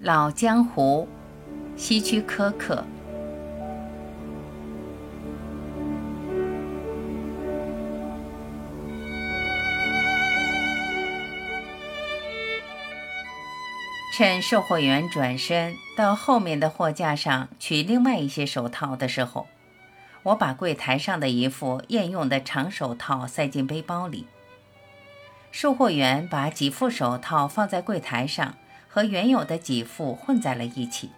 老江湖，希区柯克。趁售货员转身到后面的货架上取另外一些手套的时候，我把柜台上的一副验用的长手套塞进背包里。售货员把几副手套放在柜台上，和原有的几副混在了一起。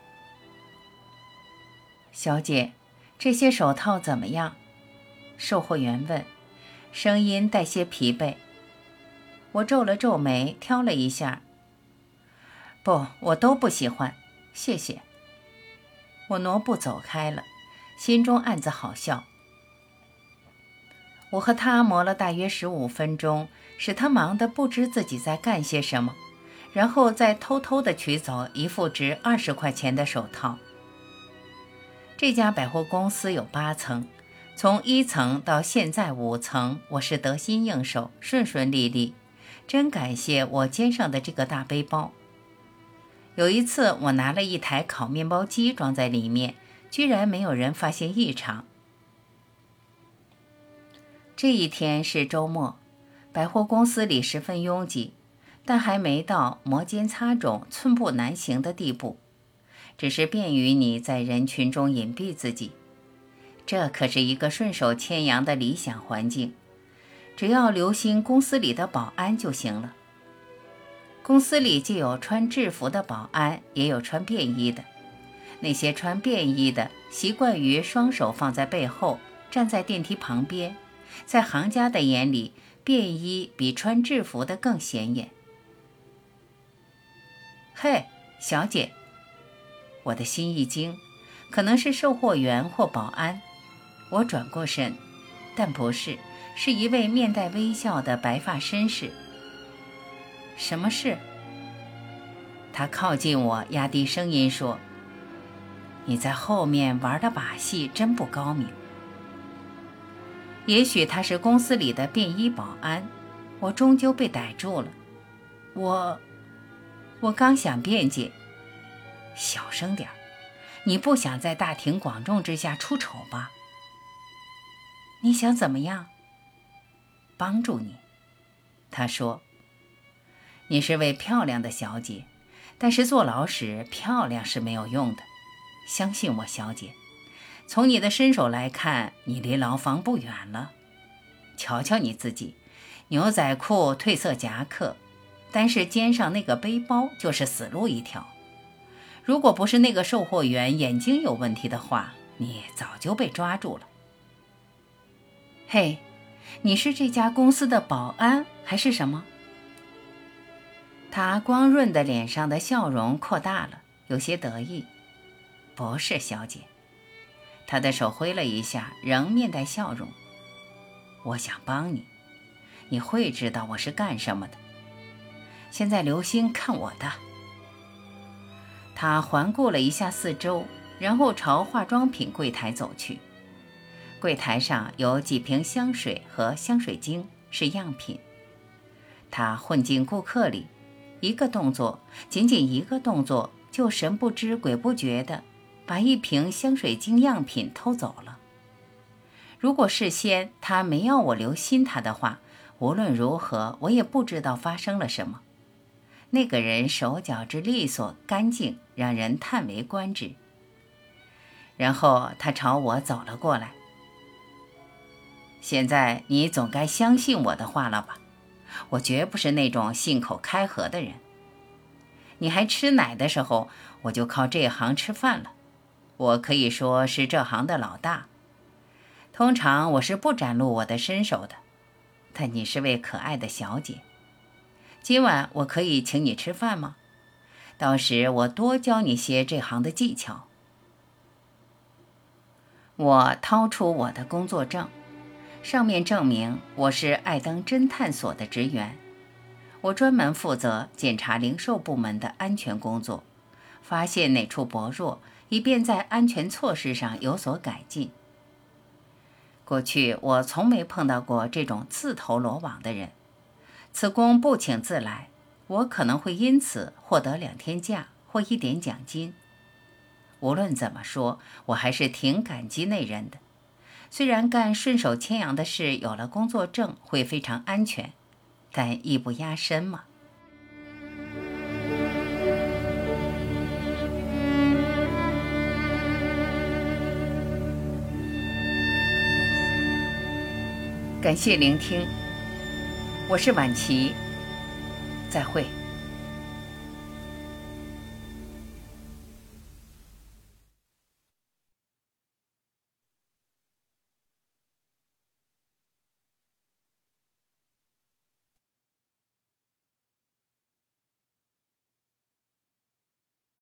小姐，这些手套怎么样？售货员问，声音带些疲惫。我皱了皱眉，挑了一下。不，我都不喜欢，谢谢。我挪步走开了，心中暗自好笑。我和他磨了大约十五分钟，使他忙得不知自己在干些什么，然后再偷偷地取走一副值二十块钱的手套。这家百货公司有八层，从一层到现在五层，我是得心应手，顺顺利利。真感谢我肩上的这个大背包。有一次，我拿了一台烤面包机装在里面，居然没有人发现异常。这一天是周末，百货公司里十分拥挤，但还没到摩肩擦踵、寸步难行的地步，只是便于你在人群中隐蔽自己。这可是一个顺手牵羊的理想环境，只要留心公司里的保安就行了。公司里既有穿制服的保安，也有穿便衣的。那些穿便衣的习惯于双手放在背后，站在电梯旁边。在行家的眼里，便衣比穿制服的更显眼。嘿，小姐！我的心一惊，可能是售货员或保安。我转过身，但不是，是一位面带微笑的白发绅士。什么事？他靠近我，压低声音说：“你在后面玩的把戏真不高明。”也许他是公司里的便衣保安，我终究被逮住了。我，我刚想辩解，小声点儿，你不想在大庭广众之下出丑吧？你想怎么样？帮助你，他说。你是位漂亮的小姐，但是坐牢时漂亮是没有用的。相信我，小姐。从你的身手来看，你离牢房不远了。瞧瞧你自己，牛仔裤、褪色夹克，但是肩上那个背包就是死路一条。如果不是那个售货员眼睛有问题的话，你早就被抓住了。嘿，你是这家公司的保安还是什么？他光润的脸上的笑容扩大了，有些得意。不是，小姐。他的手挥了一下，仍面带笑容。我想帮你，你会知道我是干什么的。现在留心看我的。他环顾了一下四周，然后朝化妆品柜台走去。柜台上有几瓶香水和香水精，是样品。他混进顾客里。一个动作，仅仅一个动作，就神不知鬼不觉地把一瓶香水精样品偷走了。如果事先他没要我留心他的话，无论如何，我也不知道发生了什么。那个人手脚之利索干净，让人叹为观止。然后他朝我走了过来。现在你总该相信我的话了吧？我绝不是那种信口开河的人。你还吃奶的时候，我就靠这行吃饭了。我可以说是这行的老大。通常我是不展露我的身手的。但你是位可爱的小姐，今晚我可以请你吃饭吗？到时我多教你些这行的技巧。我掏出我的工作证。上面证明我是爱登侦探所的职员，我专门负责检查零售部门的安全工作，发现哪处薄弱，以便在安全措施上有所改进。过去我从没碰到过这种自投罗网的人，此公不请自来，我可能会因此获得两天假或一点奖金。无论怎么说，我还是挺感激那人的。虽然干顺手牵羊的事有了工作证会非常安全，但艺不压身嘛。感谢聆听，我是晚琪，再会。